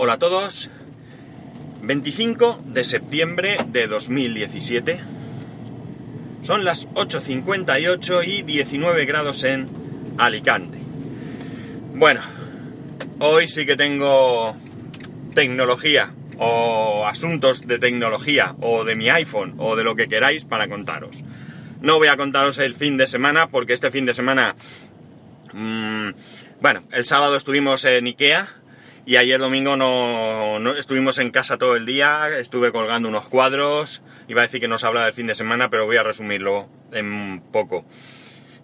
Hola a todos. 25 de septiembre de 2017. Son las 8.58 y 19 grados en Alicante. Bueno, hoy sí que tengo tecnología o asuntos de tecnología o de mi iPhone o de lo que queráis para contaros. No voy a contaros el fin de semana porque este fin de semana... mmm, bueno, el sábado estuvimos en Ikea y ayer domingo no, no, estuvimos en casa todo el día, estuve colgando unos cuadros, iba a decir que no se habla del fin de semana, pero voy a resumirlo en poco.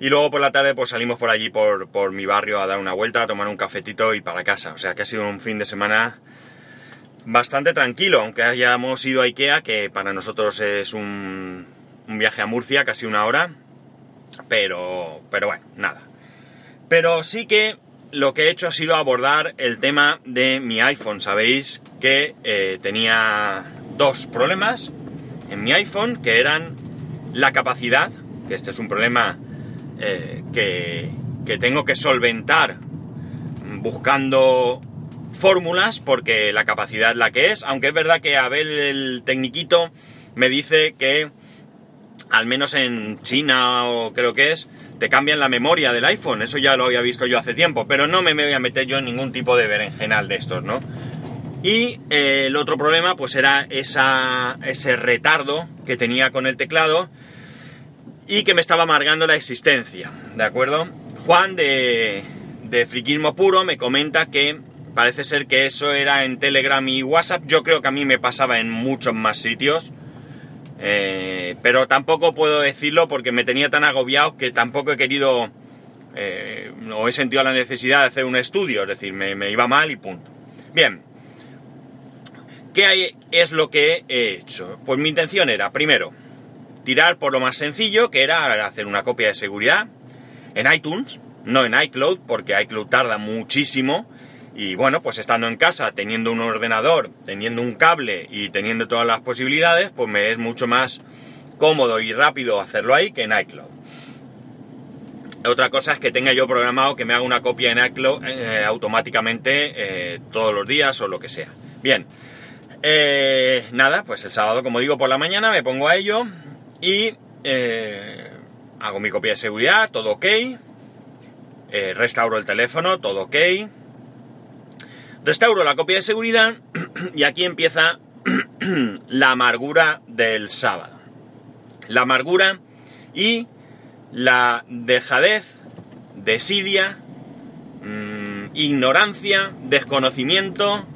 Y luego por la tarde pues salimos por allí, por, por mi barrio, a dar una vuelta, a tomar un cafetito y para casa. O sea que ha sido un fin de semana bastante tranquilo, aunque hayamos ido a Ikea, que para nosotros es un, un viaje a Murcia, casi una hora. Pero, pero bueno, nada. Pero sí que lo que he hecho ha sido abordar el tema de mi iPhone. Sabéis que eh, tenía dos problemas en mi iPhone, que eran la capacidad, que este es un problema eh, que, que tengo que solventar buscando fórmulas, porque la capacidad es la que es, aunque es verdad que Abel, el tecniquito, me dice que, al menos en China o creo que es, te cambian la memoria del iPhone, eso ya lo había visto yo hace tiempo, pero no me voy a meter yo en ningún tipo de berenjenal de estos, ¿no? Y eh, el otro problema pues era esa, ese retardo que tenía con el teclado y que me estaba amargando la existencia, ¿de acuerdo? Juan de, de Friquismo Puro me comenta que parece ser que eso era en Telegram y WhatsApp, yo creo que a mí me pasaba en muchos más sitios, eh, pero tampoco puedo decirlo porque me tenía tan agobiado que tampoco he querido eh, o he sentido la necesidad de hacer un estudio, es decir, me, me iba mal y punto. Bien, ¿qué hay, es lo que he hecho? Pues mi intención era, primero, tirar por lo más sencillo, que era hacer una copia de seguridad en iTunes, no en iCloud, porque iCloud tarda muchísimo y bueno, pues estando en casa, teniendo un ordenador, teniendo un cable y teniendo todas las posibilidades, pues me es mucho más cómodo y rápido hacerlo ahí que en iCloud. Otra cosa es que tenga yo programado que me haga una copia en iCloud eh, automáticamente eh, todos los días o lo que sea. Bien, eh, nada, pues el sábado, como digo, por la mañana me pongo a ello y hago mi copia de seguridad, todo ok. restauro el teléfono, todo ok Restauro la copia de seguridad y aquí empieza la amargura del sábado. La amargura y la dejadez, desidia, mmm, ignorancia, desconocimiento,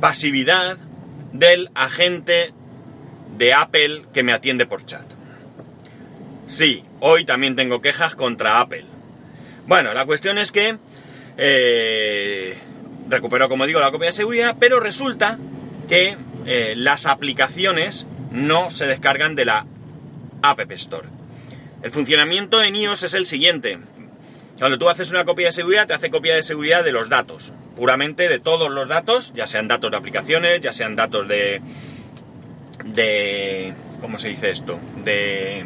pasividad del agente de Apple que me atiende por chat. Sí, hoy también tengo quejas contra Apple. Bueno, la cuestión es que eh, recupero, como digo, la copia de seguridad, pero resulta que eh, las aplicaciones no se descargan de la App Store. El funcionamiento en iOS es el siguiente. Cuando tú haces una copia de seguridad, te hace copia de seguridad de los datos. Puramente de todos los datos, ya sean datos de aplicaciones, ya sean datos de... de... ¿Cómo se dice esto? De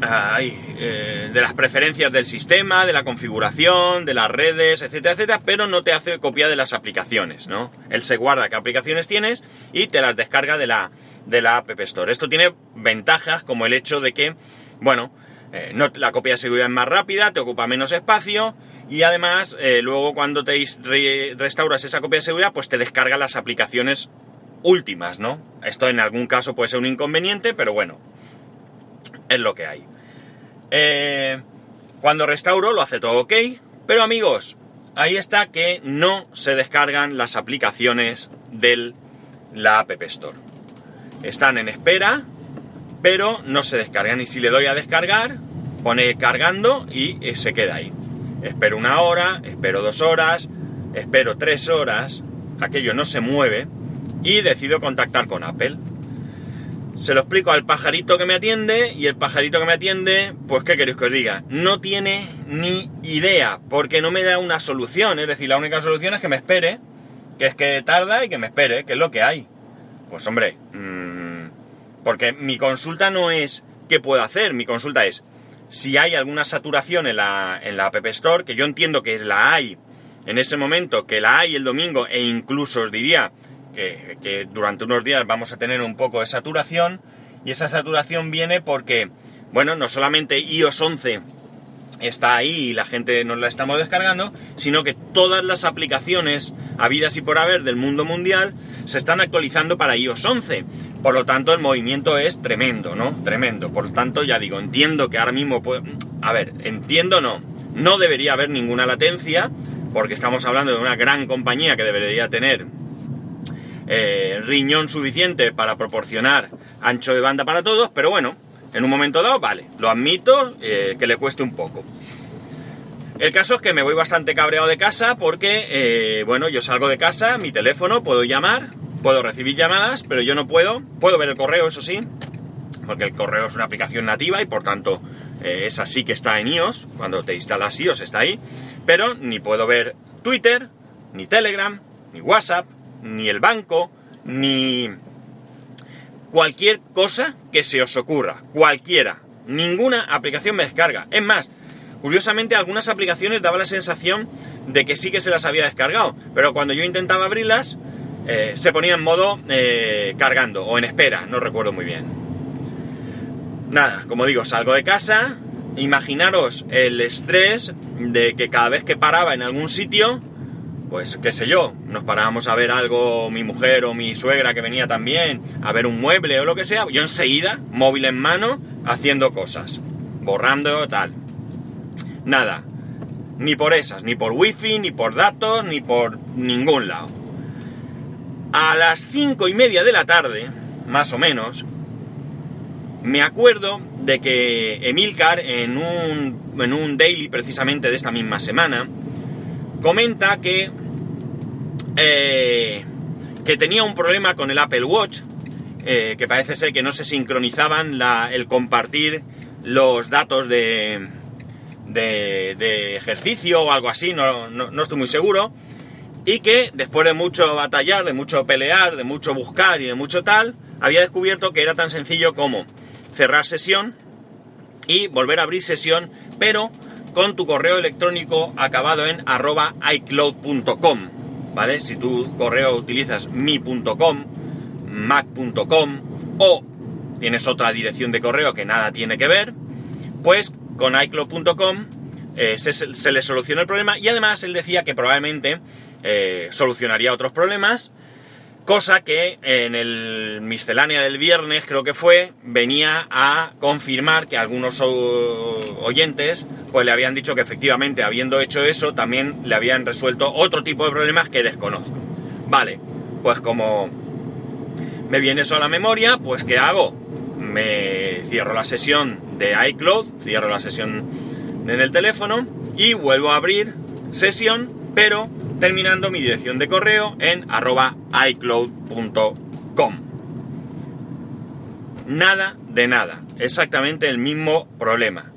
Eh, de las preferencias del sistema, de la configuración, de las redes, etcétera, etcétera, pero no te hace copia de las aplicaciones, ¿no? Él se guarda qué aplicaciones tienes y te las descarga de la, de la App Store. Esto tiene ventajas como el hecho de que, bueno, eh, no, la copia de seguridad es más rápida, te ocupa menos espacio y además eh, luego cuando te re restauras esa copia de seguridad, pues te descarga las aplicaciones últimas, ¿no? Esto en algún caso puede ser un inconveniente, pero bueno, es lo que hay. Eh, cuando restauro lo hace todo ok, pero amigos, ahí está que no se descargan las aplicaciones de la App Store. Están en espera, pero no se descargan. Y si le doy a descargar, pone cargando y se queda ahí. Espero una hora, espero dos horas, espero tres horas, aquello no se mueve y decido contactar con Apple. Se lo explico al pajarito que me atiende y el pajarito que me atiende, pues qué queréis que os diga, no tiene ni idea, porque no me da una solución, es decir, la única solución es que me espere, que es que tarda y que me espere, que es lo que hay. Pues hombre, mmm, porque mi consulta no es qué puedo hacer, mi consulta es si hay alguna saturación en la, en la App Store, que yo entiendo que la hay en ese momento que la hay el domingo e incluso os diría que, durante unos días vamos a tener un poco de saturación y esa saturación viene porque, bueno, no solamente iOS 11 está ahí y la gente nos la estamos descargando, sino que todas las aplicaciones habidas y por haber del mundo mundial se están actualizando para iOS 11. Por lo tanto, el movimiento es tremendo, ¿no? Tremendo. Por lo tanto, ya digo, entiendo que ahora mismo... A ver, entiendo no. No debería haber ninguna latencia, porque estamos hablando de una gran compañía que debería tener eh, riñón suficiente para proporcionar ancho de banda para todos, pero bueno, en un momento dado, vale, lo admito, eh, que le cueste un poco. El caso es que me voy bastante cabreado de casa porque, eh, bueno, yo salgo de casa, mi teléfono, puedo llamar, puedo recibir llamadas, pero yo no puedo, puedo ver el correo, eso sí, porque el correo es una aplicación nativa y por tanto es así que está en iOS, cuando te instalas iOS está ahí, pero ni puedo ver Twitter, ni Telegram, ni WhatsApp, ni el banco, ni cualquier cosa que se os ocurra, cualquiera. Ninguna aplicación me descarga. Es más, curiosamente algunas aplicaciones daba la sensación de que sí que se las había descargado, pero cuando yo intentaba abrirlas eh, se ponía en modo eh, cargando o en espera, no recuerdo muy bien. Nada, como digo, salgo de casa, imaginaros el estrés de que cada vez que paraba en algún sitio, pues qué sé yo, nos parábamos a ver algo, mi mujer o mi suegra que venía también, a ver un mueble o lo que sea, yo enseguida, móvil en mano, haciendo cosas, borrando tal. Nada, ni por esas, ni por wifi, ni por datos, ni por ningún lado. A las cinco y media de la tarde, más o menos, me acuerdo de que Emilcar en un, en un daily precisamente de esta misma semana, comenta que, eh, que tenía un problema con el Apple Watch, eh, que parece ser que no se sincronizaban el compartir los datos de, de, ejercicio o algo así, no, no, estoy muy seguro, y que después de mucho batallar, de mucho pelear, de mucho buscar y de mucho tal, había descubierto que era tan sencillo como cerrar sesión y volver a abrir sesión, pero con tu correo electrónico acabado en arroba icloud.com, ¿vale? Si tu correo utilizas mi.com, mac.com o tienes otra dirección de correo que nada tiene que ver, pues con icloud.com eh, se, le soluciona el problema y además él decía que probablemente eh, solucionaría otros problemas Cosa que en el miscelánea del viernes, creo que fue, venía a confirmar que algunos oyentes pues le habían dicho que efectivamente habiendo hecho eso también le habían resuelto otro tipo de problemas que desconozco. Vale, pues como me viene eso a la memoria, pues ¿qué hago? Me cierro la sesión de iCloud, cierro la sesión en el teléfono y vuelvo a abrir sesión, pero terminando mi dirección de correo en arroba icloud.com. Nada de nada, exactamente el mismo problema.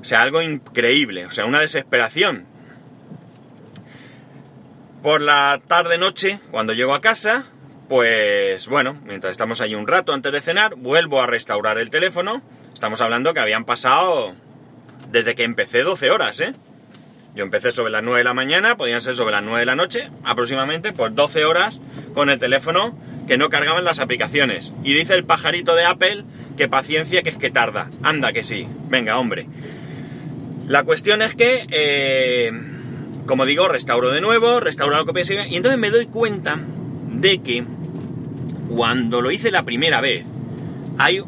O sea, algo increíble, o sea, una desesperación. Por la tarde-noche, cuando llego a casa, pues bueno, mientras estamos ahí un rato antes de cenar, vuelvo a restaurar el teléfono. Estamos hablando que habían pasado desde que empecé 12 horas, ¿eh? Yo empecé sobre las 9 de la mañana, podían ser sobre las 9 de la noche, aproximadamente, pues 12 horas con el teléfono que no cargaban las aplicaciones. Y dice el pajarito de Apple que paciencia, que es que tarda. Anda que sí. Venga, hombre. La cuestión es que, eh, como digo, restauro de nuevo, restauro la copia de y entonces me doy cuenta de que cuando lo hice la primera vez, hay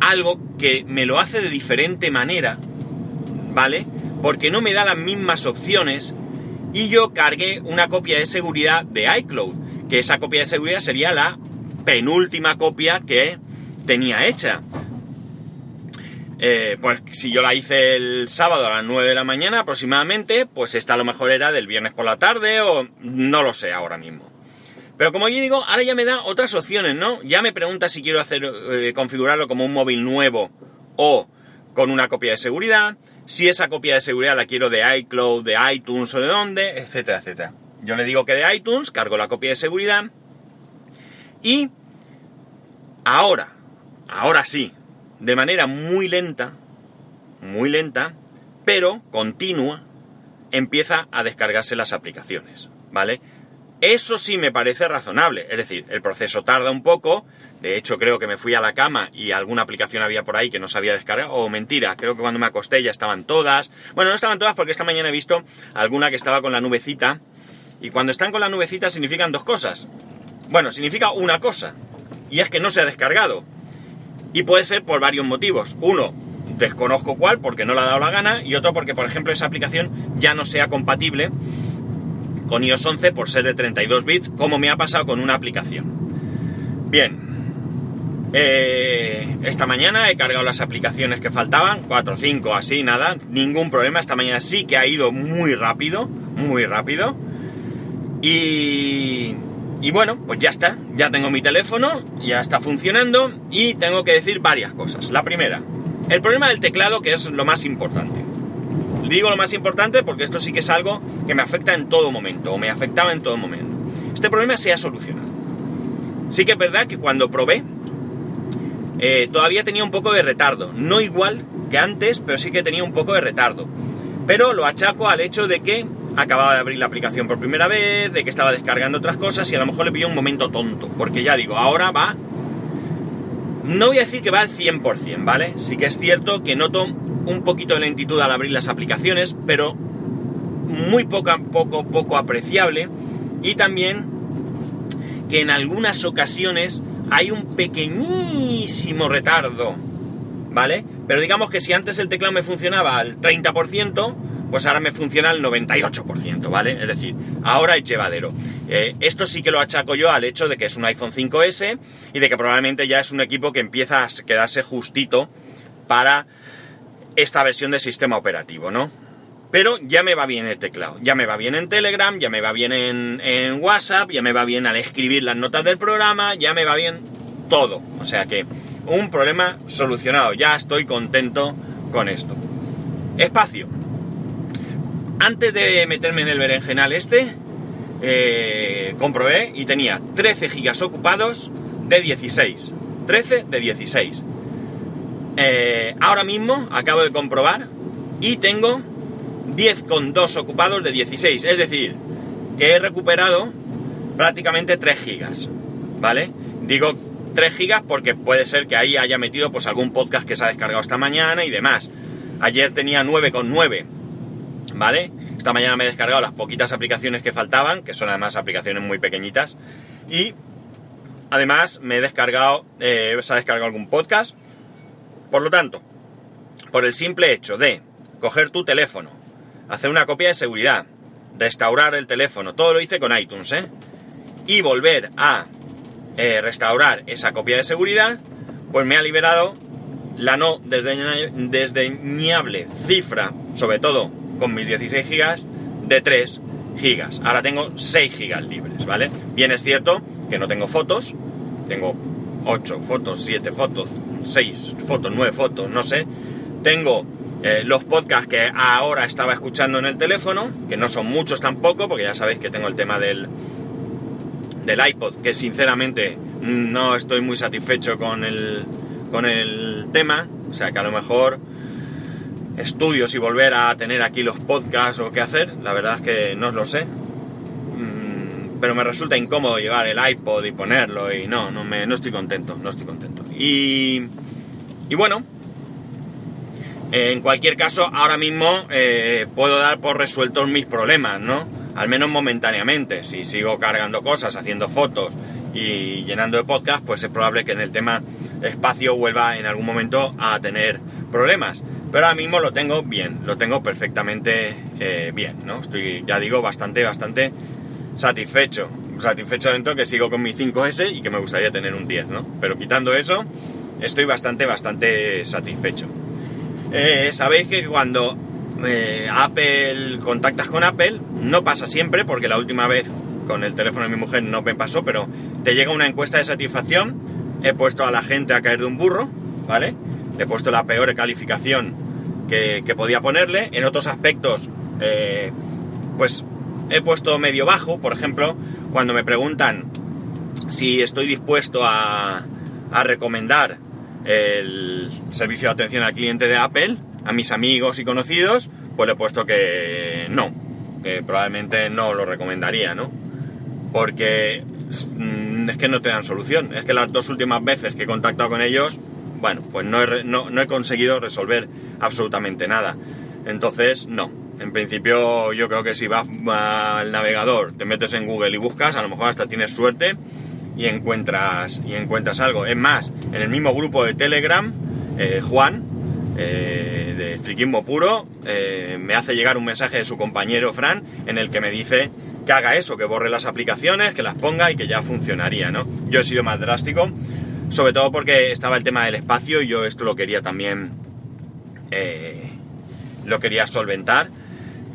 algo que me lo hace de diferente manera, ¿vale? Porque no me da las mismas opciones y yo cargué una copia de seguridad de iCloud, que esa copia de seguridad sería la penúltima copia que tenía hecha. Eh, pues si yo la hice el sábado a las 9 de la mañana aproximadamente, pues esta a lo mejor era del viernes por la tarde o no lo sé ahora mismo. Pero como yo digo, ahora ya me da otras opciones, ¿no? Ya me pregunta si quiero hacer eh, configurarlo como un móvil nuevo o con una copia de seguridad si esa copia de seguridad la quiero de iCloud, de iTunes o de dónde, etcétera, etcétera. Yo le digo que de iTunes, cargo la copia de seguridad y ahora, ahora sí, de manera muy lenta, muy lenta, pero continua, empieza a descargarse las aplicaciones, ¿vale? Eso sí me parece razonable, es decir, el proceso tarda un poco, de hecho creo que me fui a la cama y alguna aplicación había por ahí que no se había descargado, o mentira, creo que cuando me acosté ya estaban todas, bueno, no estaban todas porque esta mañana he visto alguna que estaba con la nubecita, y cuando están con la nubecita significan dos cosas, bueno, significa una cosa, y es que no se ha descargado, y puede ser por varios motivos, uno, desconozco cuál porque no le ha dado la gana, y otro porque por ejemplo esa aplicación ya no sea compatible, con iOS 11 por ser de 32 bits, como me ha pasado con una aplicación. Bien, eh, esta mañana he cargado las aplicaciones que faltaban, 4 o 5 así, nada, ningún problema. Esta mañana sí que ha ido muy rápido, muy rápido. Y, y bueno, pues ya está, ya tengo mi teléfono, ya está funcionando y tengo que decir varias cosas. La primera, el problema del teclado que es lo más importante. Digo lo más importante porque esto sí que es algo que me afecta en todo momento, o me afectaba en todo momento. Este problema se ha solucionado. Sí que es verdad que cuando probé, eh, todavía tenía un poco de retardo. No igual que antes, pero sí que tenía un poco de retardo. Pero lo achaco al hecho de que acababa de abrir la aplicación por primera vez, de que estaba descargando otras cosas y a lo mejor le pilló un momento tonto. Porque ya digo, ahora va... No voy a decir que va al 100%, ¿vale? Sí que es cierto que noto un poquito de lentitud al abrir las aplicaciones, pero muy poco, poco, poco apreciable. Y también que en algunas ocasiones hay un pequeñísimo retardo, ¿vale? Pero digamos que si antes el teclado me funcionaba al 30%, pues ahora me funciona al 98%, ¿vale? Es decir, ahora es llevadero. Eh, esto sí que lo achaco yo al hecho de que es un iPhone 5S y de que probablemente ya es un equipo que empieza a quedarse justito para esta versión de sistema operativo, ¿no? Pero ya me va bien el teclado, ya me va bien en Telegram, ya me va bien en, WhatsApp, ya me va bien al escribir las notas del programa, ya me va bien todo. O sea que un problema solucionado, ya estoy contento con esto. Espacio. Antes de meterme en el berenjenal este, eh, comprobé y tenía 13 gigas ocupados de 16. 13 de 16. Eh, ahora mismo acabo de comprobar y tengo 10,2 ocupados de 16. Es decir, que he recuperado prácticamente 3 gigas. ¿Vale? Digo 3 gigas porque puede ser que ahí haya metido pues algún podcast que se ha descargado esta mañana y demás. Ayer tenía 9,9. ¿Vale? Esta mañana me he descargado las poquitas aplicaciones que faltaban, que son además aplicaciones muy pequeñitas. Y además me he descargado, eh, se ha descargado algún podcast por lo tanto, por el simple hecho de coger tu teléfono, hacer una copia de seguridad, restaurar el teléfono, todo lo hice con iTunes, ¿eh? Y volver a eh, restaurar esa copia de seguridad, pues me ha liberado la no desdeñable cifra, sobre todo con mis 16 gigas, de 3 gigas. Ahora tengo 6 gigas libres, ¿vale? Bien es cierto que no tengo fotos, tengo 8 fotos, 7 fotos, 6 fotos, 9 fotos, no sé. Tengo eh, los podcasts que ahora estaba escuchando en el teléfono, que no son muchos tampoco, porque ya sabéis que tengo el tema del, del iPod, que sinceramente no estoy muy satisfecho con el, con el tema, o sea que a lo mejor estudios y volver a tener aquí los podcasts o qué hacer, la verdad es que no lo sé, pero me resulta incómodo llevar el iPod y ponerlo y no, no, me, no estoy contento, no estoy contento. Y, y bueno, en cualquier caso, ahora mismo eh, puedo dar por resueltos mis problemas, ¿no? Al menos momentáneamente. Si sigo cargando cosas, haciendo fotos y llenando de podcast, pues es probable que en el tema espacio vuelva en algún momento a tener problemas. Pero ahora mismo lo tengo bien, lo tengo perfectamente eh, bien, ¿no? Estoy, ya digo, bastante, bastante satisfecho. Satisfecho dentro que sigo con mi 5S y que me gustaría tener un 10, ¿no? Pero quitando eso, estoy bastante, bastante satisfecho. Eh, Sabéis que cuando eh, Apple contactas con Apple, no pasa siempre, porque la última vez con el teléfono de mi mujer no me pasó, pero te llega una encuesta de satisfacción. He puesto a la gente a caer de un burro, ¿vale? he puesto la peor calificación que, podía ponerle. En otros aspectos, eh, pues he puesto medio bajo, por ejemplo, cuando me preguntan si estoy dispuesto a, recomendar el servicio de atención al cliente de Apple a mis amigos y conocidos, pues le he puesto que no, que probablemente no lo recomendaría, ¿no? Porque mm, es que no te dan solución. Es que las dos últimas veces que he contactado con ellos, bueno, pues no he, no he conseguido resolver absolutamente nada. Entonces, no. En principio, yo creo que si vas al navegador, te metes en Google y buscas, a lo mejor hasta tienes suerte y encuentras, y encuentras algo. Es más, en el mismo grupo de Telegram, eh, Juan, eh, de Friquismo Puro, eh, me hace llegar un mensaje de su compañero Fran en el que me dice que haga eso, que borre las aplicaciones, que las ponga y que ya funcionaría, ¿no? Yo he sido más drástico, sobre todo porque estaba el tema del espacio y yo esto lo quería también, lo quería solventar.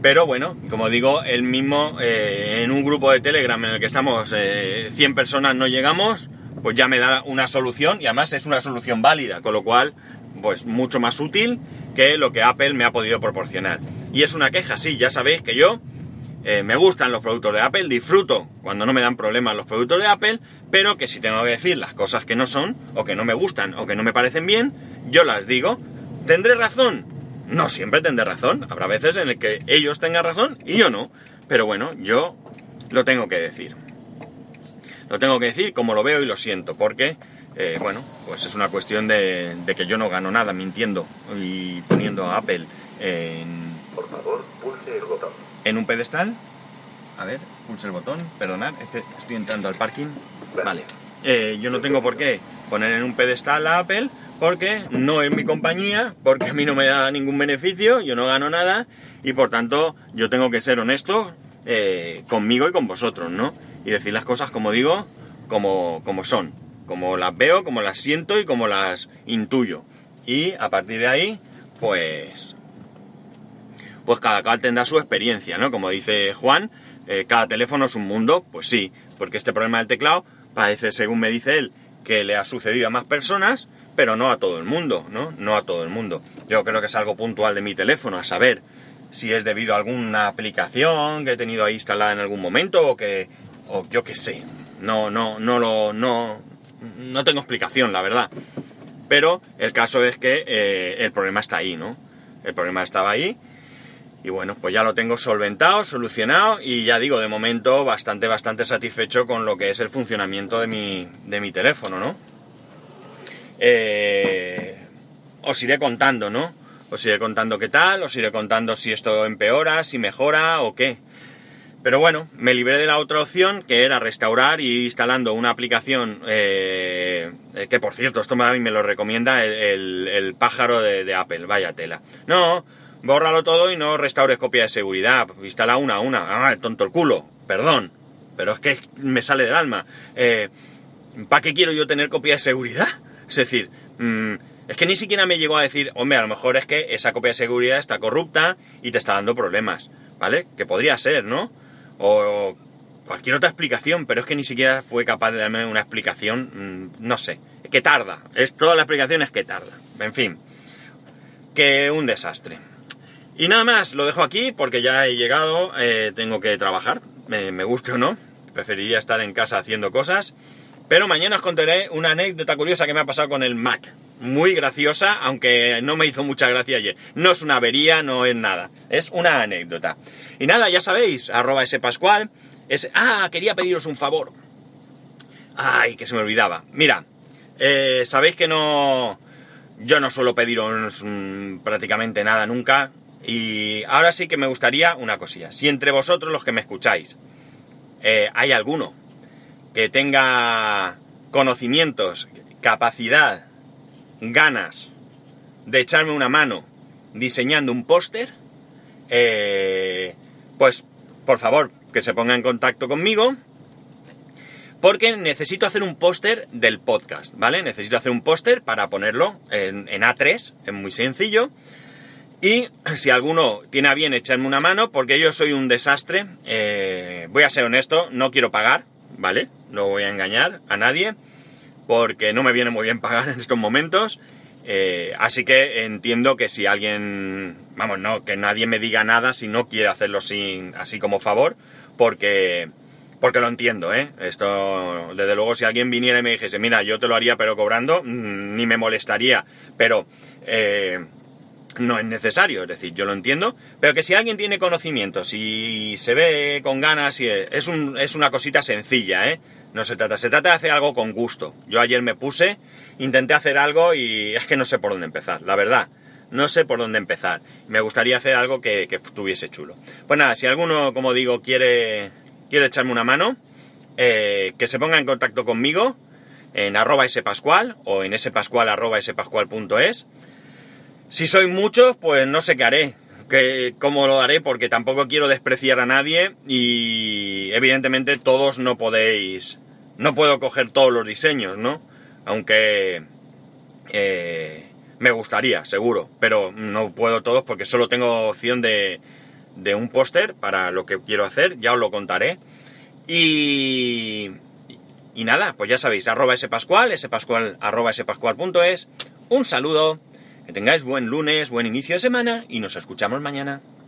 Pero bueno, como digo, el mismo, en un grupo de Telegram en el que estamos 100 personas no llegamos, pues ya me da una solución y además es una solución válida, con lo cual, pues mucho más útil que lo que Apple me ha podido proporcionar. Y es una queja, sí, ya sabéis que yo eh, me gustan los productos de Apple, disfruto cuando no me dan problemas los productos de Apple, pero que si tengo que decir las cosas que no son, o que no me gustan, o que no me parecen bien, yo las digo. ¿Tendré razón? No siempre tendré razón. Habrá veces en el que ellos tengan razón y yo no. Pero bueno, yo lo tengo que decir. Lo tengo que decir como lo veo y lo siento, porque, eh, bueno, pues es una cuestión de, que yo no gano nada mintiendo y poniendo a Apple en... Por favor, pulse el botón. En un pedestal. A ver, pulse el botón. Perdonad, es que estoy entrando al parking. Vale. Eh, yo no tengo por qué poner en un pedestal a Apple porque no es mi compañía, porque a mí no me da ningún beneficio, yo no gano nada y por tanto yo tengo que ser honesto eh, conmigo y con vosotros, ¿no? y decir las cosas, como digo, como, como son, como las veo, como las siento y como las intuyo. Y a partir de ahí, pues, pues cada cual tendrá su experiencia, ¿no? Como dice Juan, eh, cada teléfono es un mundo, pues sí, porque este problema del teclado parece, según me dice él, que le ha sucedido a más personas, pero no a todo el mundo, ¿no? No a todo el mundo. Yo creo que es algo puntual de mi teléfono, a saber si es debido a alguna aplicación que he tenido ahí instalada en algún momento o que o yo qué sé. No, no, no lo, no, no tengo explicación, la verdad. Pero el caso es que eh, el problema está ahí, ¿no? El problema estaba ahí. Y bueno, pues ya lo tengo solventado, solucionado y ya digo, de momento bastante, bastante satisfecho con lo que es el funcionamiento de mi, de mi teléfono, ¿no? Eh, os iré contando, ¿no? Os iré contando qué tal, os iré contando si esto empeora, si mejora o qué. Pero bueno, me libré de la otra opción, que era restaurar y instalando una aplicación, eh, que por cierto, esto a me lo recomienda el, pájaro de, Apple, vaya tela. No, bórralo todo y no restaures copia de seguridad, instala una a una. Ah, tonto el culo, perdón, pero es que me sale del alma. Eh, ¿Para qué quiero yo tener copia de seguridad? Es decir, mm, es que ni siquiera me llegó a decir, hombre, a lo mejor es que esa copia de seguridad está corrupta y te está dando problemas, ¿vale? Que podría ser, ¿no? o cualquier otra explicación, pero es que ni siquiera fue capaz de darme una explicación, mm, no sé, que tarda, es toda la explicación es que tarda, en fin, que un desastre. Y nada más, lo dejo aquí porque ya he llegado, eh, tengo que trabajar, me, me guste o no, preferiría estar en casa haciendo cosas, pero mañana os contaré una anécdota curiosa que me ha pasado con el Mac. Muy graciosa, aunque no me hizo mucha gracia ayer. No es una avería, no es nada. Es una anécdota. Y nada, ya sabéis, arroba ese pascual. Ah, quería pediros un favor. Ay, que se me olvidaba. Mira, eh, sabéis que no... Yo no suelo pediros mm, prácticamente nada nunca. Y ahora sí que me gustaría una cosilla. Si entre vosotros los que me escucháis eh, hay alguno que tenga conocimientos, capacidad, ganas de echarme una mano diseñando un póster, eh, pues por favor que se ponga en contacto conmigo porque necesito hacer un póster del podcast, ¿vale? Necesito hacer un póster para ponerlo en, A3, es muy sencillo. Y si alguno tiene a bien echarme una mano, porque yo soy un desastre, eh, voy a ser honesto, no quiero pagar, ¿vale? No voy a engañar a nadie, porque no me viene muy bien pagar en estos momentos. Eh, así que entiendo que si alguien, vamos, no, que nadie me diga nada si no quiere hacerlo sin, así como favor, porque, porque lo entiendo, ¿eh? Esto, desde luego, si alguien viniera y me dijese, mira, yo te lo haría pero cobrando, mm, ni me molestaría, pero, eh, no es necesario, es decir, yo lo entiendo, pero que si alguien tiene conocimientos y se ve con ganas, y es, un, es una cosita sencilla, ¿eh? No se trata, se trata de hacer algo con gusto. Yo ayer me puse, intenté hacer algo y es que no sé por dónde empezar, la verdad. No sé por dónde empezar. Me gustaría hacer algo que, que estuviese chulo. Pues nada, si alguno, como digo, quiere, quiere echarme una mano, eh, que se ponga en contacto conmigo en arroba spascual o en spascual arroba spascual.es. Si sois muchos, pues no sé qué haré, que, cómo lo haré, porque tampoco quiero despreciar a nadie y evidentemente todos no podéis, no puedo coger todos los diseños, ¿no? Aunque eh, me gustaría, seguro, pero no puedo todos porque solo tengo opción de, de un póster para lo que quiero hacer, ya os lo contaré. Y, y nada, pues ya sabéis, arroba spascual, spascual, arroba spascual.es. Un saludo, que tengáis buen lunes, buen inicio de semana y nos escuchamos mañana.